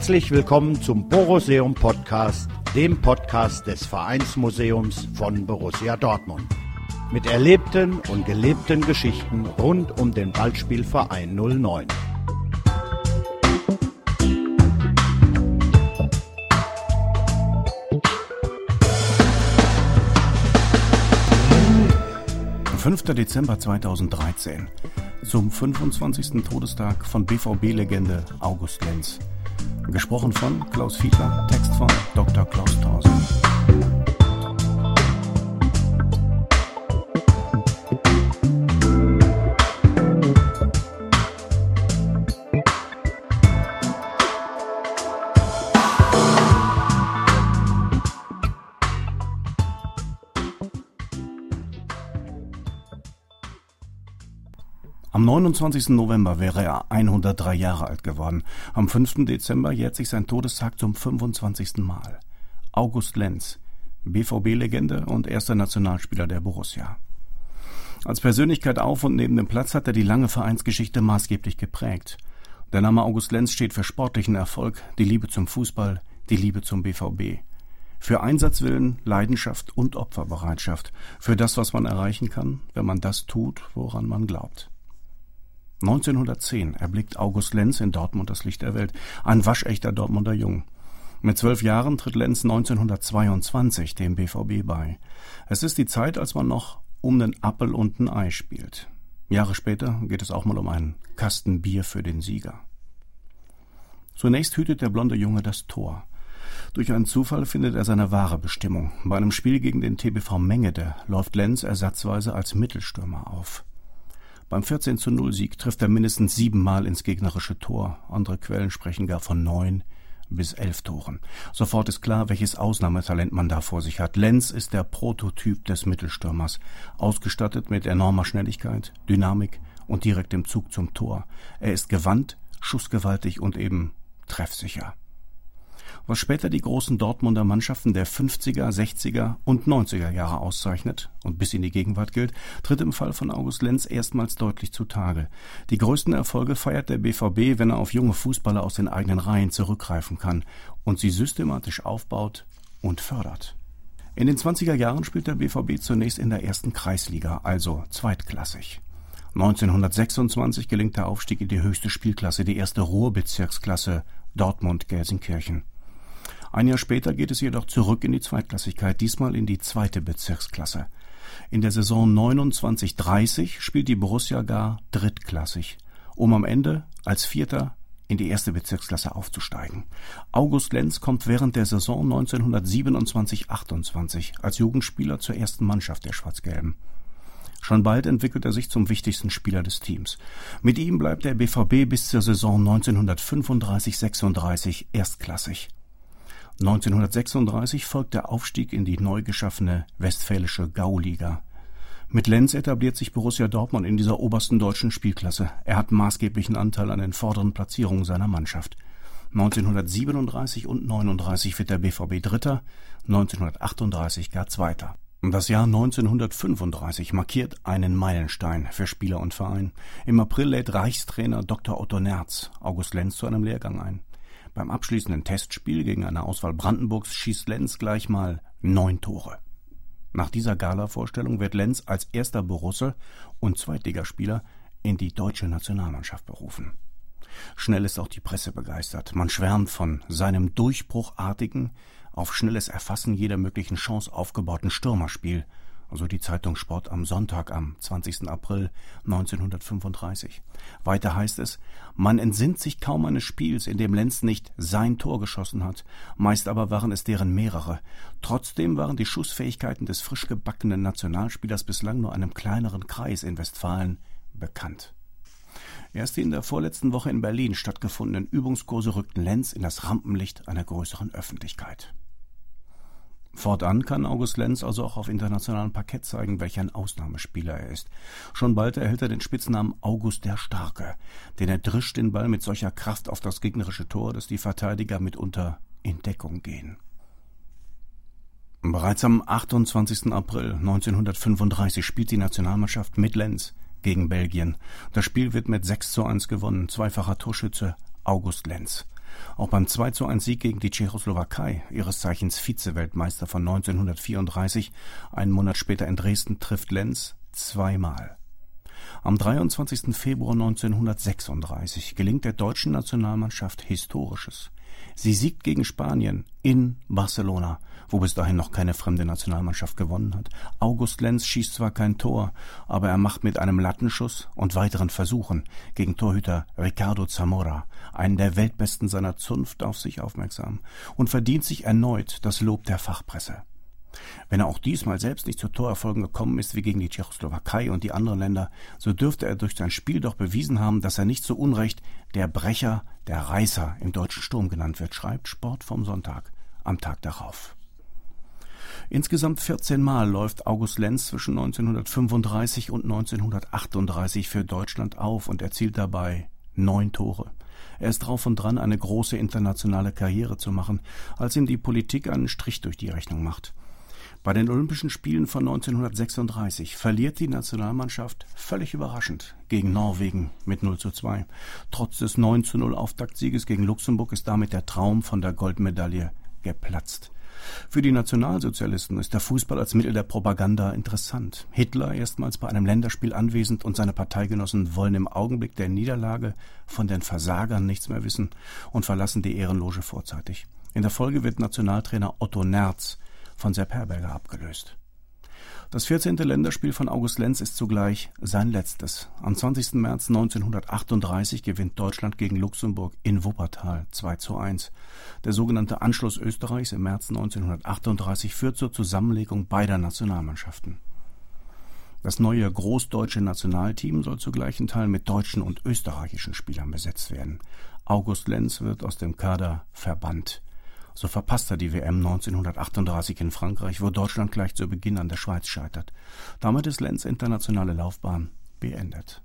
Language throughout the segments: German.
Herzlich willkommen zum Boruseum Podcast, dem Podcast des Vereinsmuseums von Borussia Dortmund. Mit erlebten und gelebten Geschichten rund um den Ballspielverein 09. Fünfter Dezember 2013 zum 25. Todestag von BVB-Legende August Lenz. Gesprochen von Klaus Fiedler, Text von Dr. Klaus Thorsen. Am 29. November wäre er 103 Jahre alt geworden. Am 5. Dezember jährt sich sein Todestag zum 25. Mal. August Lenz, BVB-Legende und erster Nationalspieler der Borussia. Als Persönlichkeit auf und neben dem Platz hat er die lange Vereinsgeschichte maßgeblich geprägt. Der Name August Lenz steht für sportlichen Erfolg, die Liebe zum Fußball, die Liebe zum BVB. Für Einsatzwillen, Leidenschaft und Opferbereitschaft. Für das, was man erreichen kann, wenn man das tut, woran man glaubt. 1910 erblickt August Lenz in Dortmund das Licht der Welt, ein waschechter Dortmunder Jung. Mit zwölf Jahren tritt Lenz 1922 dem BVB bei. Es ist die Zeit, als man noch um den Appel und ein Ei spielt. Jahre später geht es auch mal um einen Kasten Bier für den Sieger. Zunächst hütet der blonde Junge das Tor. Durch einen Zufall findet er seine wahre Bestimmung. Bei einem Spiel gegen den TBV Mengede läuft Lenz ersatzweise als Mittelstürmer auf. Beim 14 zu 0 Sieg trifft er mindestens siebenmal ins gegnerische Tor. Andere Quellen sprechen gar von neun bis elf Toren. Sofort ist klar, welches Ausnahmetalent man da vor sich hat. Lenz ist der Prototyp des Mittelstürmers, ausgestattet mit enormer Schnelligkeit, Dynamik und direktem Zug zum Tor. Er ist gewandt, schussgewaltig und eben treffsicher was später die großen Dortmunder Mannschaften der 50er, 60er und 90er Jahre auszeichnet und bis in die Gegenwart gilt, tritt im Fall von August Lenz erstmals deutlich zutage. Die größten Erfolge feiert der BVB, wenn er auf junge Fußballer aus den eigenen Reihen zurückgreifen kann und sie systematisch aufbaut und fördert. In den 20er Jahren spielt der BVB zunächst in der ersten Kreisliga, also zweitklassig. 1926 gelingt der Aufstieg in die höchste Spielklasse, die erste Ruhrbezirksklasse Dortmund-Gelsenkirchen. Ein Jahr später geht es jedoch zurück in die Zweitklassigkeit, diesmal in die zweite Bezirksklasse. In der Saison 29/30 spielt die Borussia gar drittklassig, um am Ende als Vierter in die erste Bezirksklasse aufzusteigen. August Lenz kommt während der Saison 1927/28 als Jugendspieler zur ersten Mannschaft der Schwarz-Gelben. Schon bald entwickelt er sich zum wichtigsten Spieler des Teams. Mit ihm bleibt der BVB bis zur Saison 1935/36 erstklassig. 1936 folgt der Aufstieg in die neu geschaffene Westfälische Gauliga. Mit Lenz etabliert sich Borussia Dortmund in dieser obersten deutschen Spielklasse. Er hat maßgeblichen Anteil an den vorderen Platzierungen seiner Mannschaft. 1937 und 39 wird der BVB Dritter, 1938 gar Zweiter. Das Jahr 1935 markiert einen Meilenstein für Spieler und Verein. Im April lädt Reichstrainer Dr. Otto Nerz August Lenz zu einem Lehrgang ein. Beim abschließenden Testspiel gegen eine Auswahl Brandenburgs schießt Lenz gleich mal neun Tore. Nach dieser Gala-Vorstellung wird Lenz als erster Borusse und Zweitligaspieler in die deutsche Nationalmannschaft berufen. Schnell ist auch die Presse begeistert. Man schwärmt von seinem durchbruchartigen, auf schnelles Erfassen jeder möglichen Chance aufgebauten Stürmerspiel so die Zeitung Sport am Sonntag am 20. April 1935. Weiter heißt es, man entsinnt sich kaum eines Spiels, in dem Lenz nicht sein Tor geschossen hat, meist aber waren es deren mehrere. Trotzdem waren die Schussfähigkeiten des frisch gebackenen Nationalspielers bislang nur einem kleineren Kreis in Westfalen bekannt. Erst die in der vorletzten Woche in Berlin stattgefundenen Übungskurse rückten Lenz in das Rampenlicht einer größeren Öffentlichkeit. Fortan kann August Lenz also auch auf internationalem Parkett zeigen, welch ein Ausnahmespieler er ist. Schon bald erhält er den Spitznamen August der Starke, denn er drischt den Ball mit solcher Kraft auf das gegnerische Tor, dass die Verteidiger mitunter in Deckung gehen. Bereits am 28. April 1935 spielt die Nationalmannschaft mit Lenz gegen Belgien. Das Spiel wird mit 6 zu 1 gewonnen, zweifacher Torschütze August Lenz. Auch beim 2 zu 1 Sieg gegen die Tschechoslowakei, ihres Zeichens Vize-Weltmeister von 1934, einen Monat später in Dresden, trifft Lenz zweimal. Am 23. Februar 1936 gelingt der deutschen Nationalmannschaft Historisches. Sie siegt gegen Spanien in Barcelona, wo bis dahin noch keine fremde Nationalmannschaft gewonnen hat. August Lenz schießt zwar kein Tor, aber er macht mit einem Lattenschuss und weiteren Versuchen gegen Torhüter Ricardo Zamora, einen der Weltbesten seiner Zunft, auf sich aufmerksam und verdient sich erneut das Lob der Fachpresse. Wenn er auch diesmal selbst nicht zu Torerfolgen gekommen ist wie gegen die Tschechoslowakei und die anderen Länder, so dürfte er durch sein Spiel doch bewiesen haben, dass er nicht zu Unrecht der Brecher, der Reißer im deutschen Sturm genannt wird, schreibt Sport vom Sonntag am Tag darauf. Insgesamt 14 Mal läuft August Lenz zwischen 1935 und 1938 für Deutschland auf und erzielt dabei neun Tore. Er ist drauf und dran, eine große internationale Karriere zu machen, als ihm die Politik einen Strich durch die Rechnung macht. Bei den Olympischen Spielen von 1936 verliert die Nationalmannschaft völlig überraschend gegen Norwegen mit 0 zu 2. Trotz des 9 zu 0 Auftaktsieges gegen Luxemburg ist damit der Traum von der Goldmedaille geplatzt. Für die Nationalsozialisten ist der Fußball als Mittel der Propaganda interessant. Hitler erstmals bei einem Länderspiel anwesend und seine Parteigenossen wollen im Augenblick der Niederlage von den Versagern nichts mehr wissen und verlassen die Ehrenloge vorzeitig. In der Folge wird Nationaltrainer Otto Nerz von Sepp Herberger abgelöst. Das 14. Länderspiel von August Lenz ist zugleich sein letztes. Am 20. März 1938 gewinnt Deutschland gegen Luxemburg in Wuppertal 2 zu 1. Der sogenannte Anschluss Österreichs im März 1938 führt zur Zusammenlegung beider Nationalmannschaften. Das neue großdeutsche Nationalteam soll zu gleichen Teilen mit deutschen und österreichischen Spielern besetzt werden. August Lenz wird aus dem Kader verbannt. So verpasst er die WM 1938 in Frankreich, wo Deutschland gleich zu Beginn an der Schweiz scheitert. Damit ist Lenz internationale Laufbahn beendet.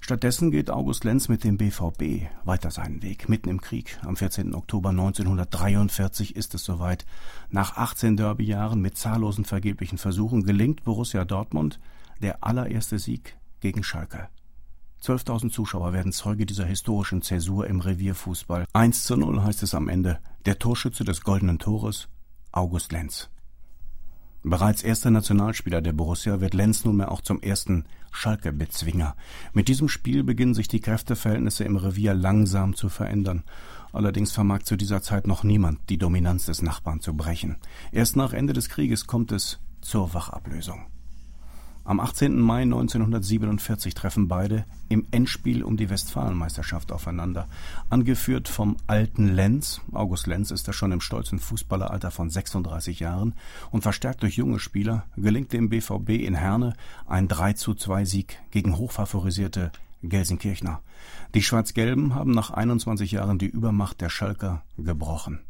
Stattdessen geht August Lenz mit dem BVB weiter seinen Weg, mitten im Krieg. Am 14. Oktober 1943 ist es soweit. Nach 18 Derbyjahren mit zahllosen vergeblichen Versuchen gelingt Borussia Dortmund der allererste Sieg gegen Schalke. 12.000 Zuschauer werden Zeuge dieser historischen Zäsur im Revierfußball. 1 zu 0 heißt es am Ende. Der Torschütze des goldenen Tores, August Lenz. Bereits erster Nationalspieler der Borussia wird Lenz nunmehr auch zum ersten Schalke-Bezwinger. Mit diesem Spiel beginnen sich die Kräfteverhältnisse im Revier langsam zu verändern. Allerdings vermag zu dieser Zeit noch niemand die Dominanz des Nachbarn zu brechen. Erst nach Ende des Krieges kommt es zur Wachablösung. Am 18. Mai 1947 treffen beide im Endspiel um die Westfalenmeisterschaft aufeinander. Angeführt vom alten Lenz, August Lenz ist er schon im stolzen Fußballeralter von 36 Jahren und verstärkt durch junge Spieler, gelingt dem BVB in Herne ein 3 zu 2 Sieg gegen hochfavorisierte Gelsenkirchner. Die Schwarz-Gelben haben nach 21 Jahren die Übermacht der Schalker gebrochen.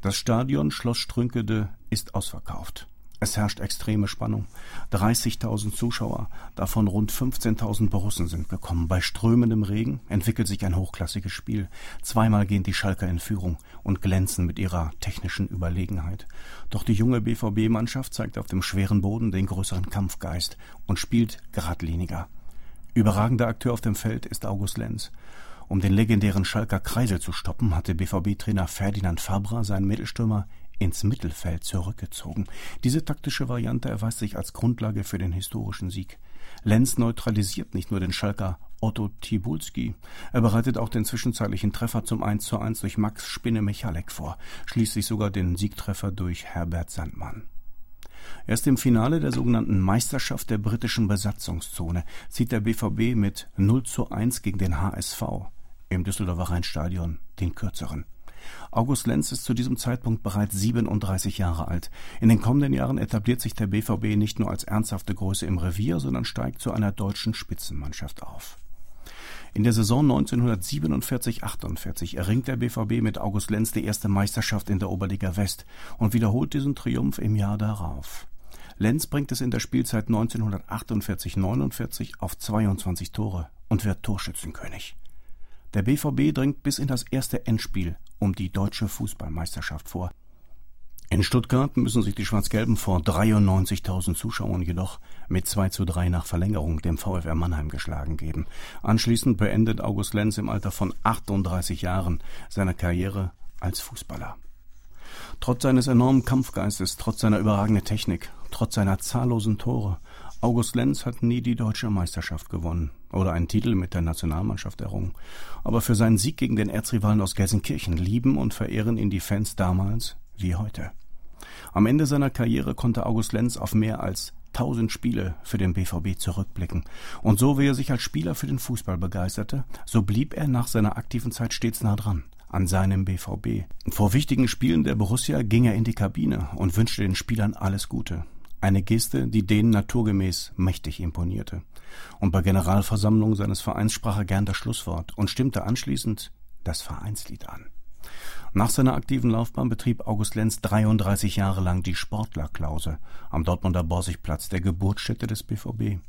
Das Stadion Schloss Strünkede ist ausverkauft. Es herrscht extreme Spannung. 30.000 Zuschauer, davon rund 15.000 Borussen sind gekommen. Bei strömendem Regen entwickelt sich ein hochklassiges Spiel. Zweimal gehen die Schalker in Führung und glänzen mit ihrer technischen Überlegenheit. Doch die junge BVB-Mannschaft zeigt auf dem schweren Boden den größeren Kampfgeist und spielt geradliniger. Überragender Akteur auf dem Feld ist August Lenz. Um den legendären Schalker Kreisel zu stoppen, hatte BVB-Trainer Ferdinand Fabra seinen Mittelstürmer ins Mittelfeld zurückgezogen. Diese taktische Variante erweist sich als Grundlage für den historischen Sieg. Lenz neutralisiert nicht nur den Schalker Otto Tibulski, er bereitet auch den zwischenzeitlichen Treffer zum 1 zu 1 durch Max Spinne Michalek vor, schließlich sogar den Siegtreffer durch Herbert Sandmann. Erst im Finale der sogenannten Meisterschaft der britischen Besatzungszone zieht der BVB mit 0 zu 1 gegen den HSV im Düsseldorfer Rheinstadion den kürzeren. August Lenz ist zu diesem Zeitpunkt bereits 37 Jahre alt. In den kommenden Jahren etabliert sich der BVB nicht nur als ernsthafte Größe im Revier, sondern steigt zu einer deutschen Spitzenmannschaft auf. In der Saison 1947-48 erringt der BVB mit August Lenz die erste Meisterschaft in der Oberliga West und wiederholt diesen Triumph im Jahr darauf. Lenz bringt es in der Spielzeit 1948-49 auf 22 Tore und wird Torschützenkönig. Der BVB dringt bis in das erste Endspiel um die deutsche Fußballmeisterschaft vor. In Stuttgart müssen sich die Schwarz-Gelben vor 93.000 Zuschauern jedoch mit 2 zu 3 nach Verlängerung dem VfR Mannheim geschlagen geben. Anschließend beendet August Lenz im Alter von 38 Jahren seine Karriere als Fußballer. Trotz seines enormen Kampfgeistes, trotz seiner überragenden Technik, trotz seiner zahllosen Tore, August Lenz hat nie die deutsche Meisterschaft gewonnen oder einen Titel mit der Nationalmannschaft errungen. Aber für seinen Sieg gegen den Erzrivalen aus Gelsenkirchen lieben und verehren ihn die Fans damals wie heute. Am Ende seiner Karriere konnte August Lenz auf mehr als 1000 Spiele für den BVB zurückblicken. Und so wie er sich als Spieler für den Fußball begeisterte, so blieb er nach seiner aktiven Zeit stets nah dran an seinem BVB. Vor wichtigen Spielen der Borussia ging er in die Kabine und wünschte den Spielern alles Gute. Eine Geste, die denen naturgemäß mächtig imponierte. Und bei Generalversammlungen seines Vereins sprach er gern das Schlusswort und stimmte anschließend das Vereinslied an. Nach seiner aktiven Laufbahn betrieb August Lenz 33 Jahre lang die Sportlerklause am Dortmunder Borsigplatz, der Geburtsstätte des BVB.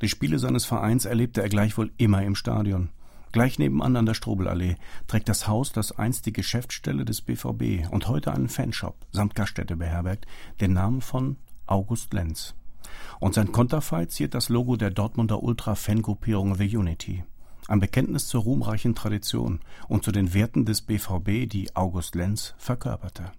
Die Spiele seines Vereins erlebte er gleichwohl immer im Stadion. Gleich nebenan an der Strobelallee trägt das Haus, das einst die Geschäftsstelle des BVB und heute einen Fanshop samt Gaststätte beherbergt, den Namen von August Lenz. Und sein Konterfei ziert das Logo der Dortmunder Ultra-Fangruppierung The Unity. Ein Bekenntnis zur ruhmreichen Tradition und zu den Werten des BVB, die August Lenz verkörperte.